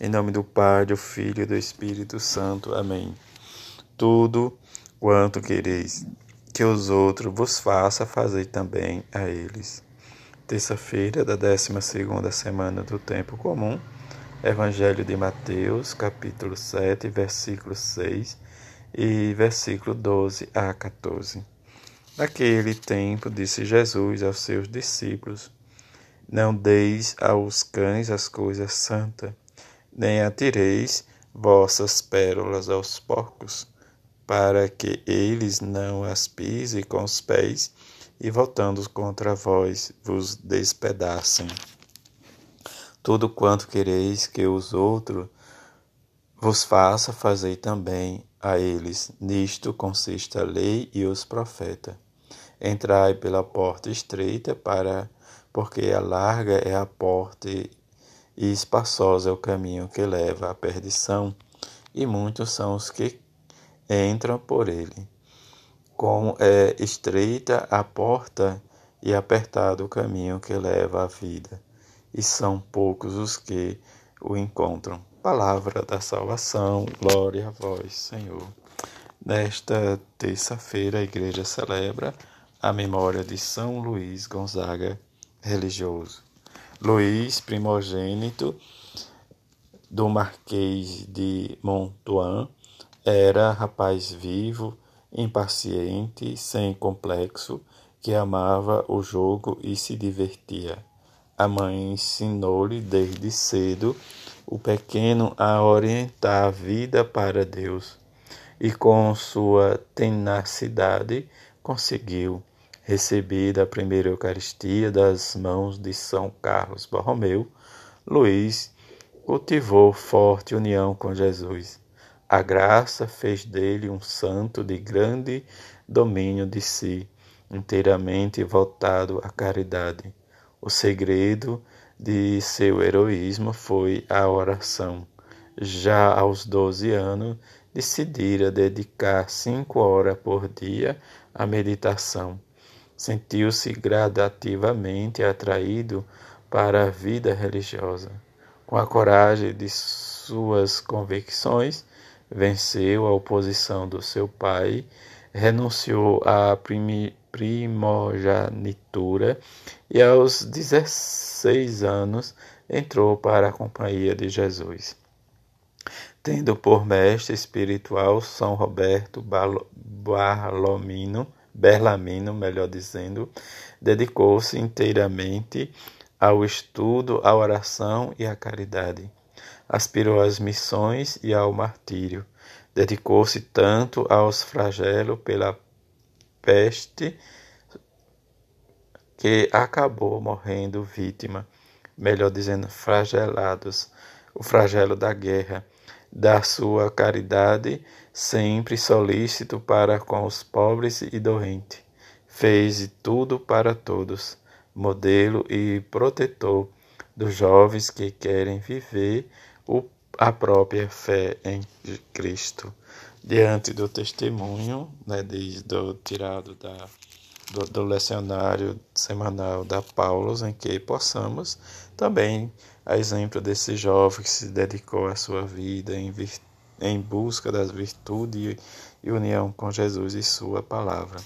Em nome do Pai, do Filho e do Espírito Santo. Amém. Tudo quanto quereis que os outros vos façam, fazei também a eles. Terça-feira da 12 semana do Tempo Comum. Evangelho de Mateus, capítulo 7, versículo 6 e versículo 12 a 14. Naquele tempo, disse Jesus aos seus discípulos: Não deis aos cães as coisas santas, nem atireis vossas pérolas aos porcos, para que eles não as pisem com os pés e, voltando contra vós, vos despedacem. Tudo quanto quereis que os outros vos faça, fazei também a eles. Nisto consiste a lei e os profetas. Entrai pela porta estreita, para porque a larga é a porta e espaçoso é o caminho que leva à perdição, e muitos são os que entram por ele. Como é estreita a porta e apertado o caminho que leva à vida, e são poucos os que o encontram. Palavra da salvação, glória a vós, Senhor. Nesta terça-feira, a igreja celebra a memória de São Luís Gonzaga, religioso. Luís, primogênito do Marquês de Montoan, era rapaz vivo, impaciente, sem complexo, que amava o jogo e se divertia. A mãe ensinou-lhe desde cedo o pequeno a orientar a vida para Deus e com sua tenacidade conseguiu receber a primeira Eucaristia das mãos de São Carlos Borromeu, Luís cultivou forte união com Jesus. A graça fez dele um santo de grande domínio de si, inteiramente voltado à caridade. O segredo de seu heroísmo foi a oração. Já aos 12 anos, decidira dedicar cinco horas por dia à meditação. Sentiu-se gradativamente atraído para a vida religiosa. Com a coragem de suas convicções, venceu a oposição do seu pai, renunciou à primogenitura e aos 16 anos entrou para a companhia de Jesus. Tendo por mestre espiritual São Roberto Barlomino, Berlamino, melhor dizendo, dedicou-se inteiramente ao estudo, à oração e à caridade. Aspirou às missões e ao martírio. Dedicou-se tanto aos flagelos pela peste que acabou morrendo vítima, melhor dizendo, flagelados, o flagelo da guerra, da sua caridade, sempre solícito para com os pobres e doentes. Fez tudo para todos, modelo e protetor dos jovens que querem viver o, a própria fé em Cristo diante do testemunho né, de, do, tirado da, do, do lecionário semanal da Paulus, em que possamos também, a exemplo desse jovem que se dedicou a sua vida em, em busca das virtudes e, e união com Jesus e Sua palavra.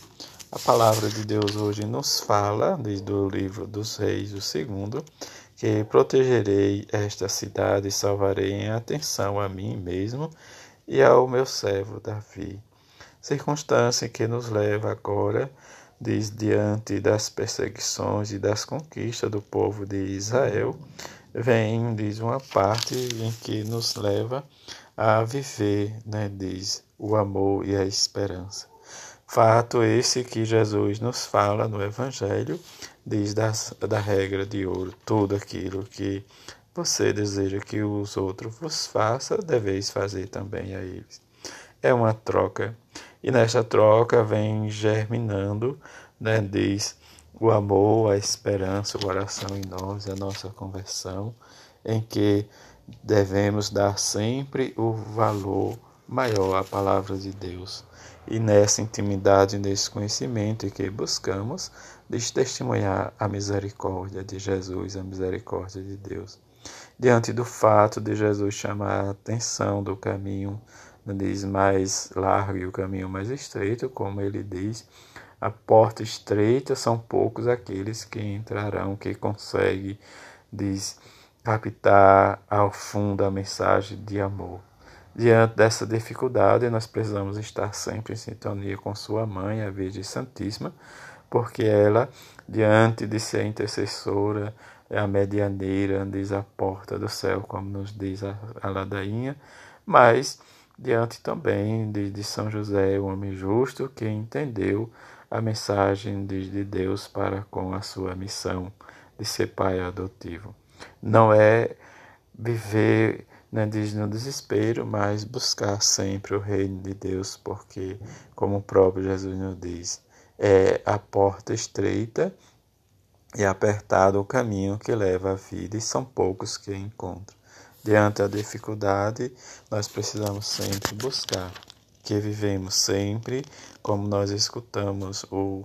A palavra de Deus hoje nos fala, desde o livro dos Reis, o segundo, que protegerei esta cidade e salvarei em atenção a mim mesmo e ao meu servo Davi. Circunstância que nos leva agora, diz, diante das perseguições e das conquistas do povo de Israel, vem, diz, uma parte em que nos leva a viver, né, diz, o amor e a esperança. Fato esse que Jesus nos fala no Evangelho, diz das, da regra de ouro, tudo aquilo que você deseja que os outros vos façam, deveis fazer também a eles. É uma troca. E nesta troca vem germinando, né, diz, o amor, a esperança, o coração em nós, a nossa conversão, em que devemos dar sempre o valor maior à palavra de Deus. E nessa intimidade, nesse conhecimento que buscamos, de testemunhar a misericórdia de Jesus, a misericórdia de Deus. diante do fato de Jesus chamar a atenção do caminho diz mais largo e o caminho mais estreito, como ele diz, a porta estreita são poucos aqueles que entrarão, que conseguem, diz, captar ao fundo a mensagem de amor. Diante dessa dificuldade, nós precisamos estar sempre em sintonia com Sua Mãe, a Virgem Santíssima, porque ela, diante de ser intercessora, é a medianeira, diz a porta do céu, como nos diz a, a ladainha, mas diante também de, de São José, o homem justo, que entendeu a mensagem de, de Deus para com a sua missão de ser pai adotivo. Não é viver né, diz no desespero, mas buscar sempre o reino de Deus, porque, como o próprio Jesus nos diz, é a porta estreita e apertado o caminho que leva à vida, e são poucos que encontram. Diante da dificuldade, nós precisamos sempre buscar, que vivemos sempre, como nós escutamos o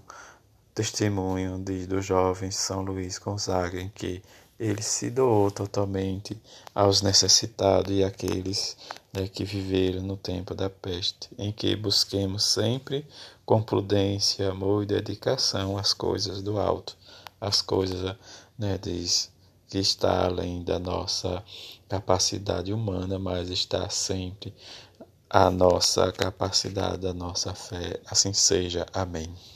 testemunho de, do jovem São Luís Gonzaga, em que ele se doou totalmente aos necessitados e àqueles né, que viveram no tempo da peste, em que busquemos sempre com prudência, amor e dedicação as coisas do alto, as coisas, né, diz, que está além da nossa capacidade humana, mas está sempre a nossa capacidade, a nossa fé. Assim seja. Amém.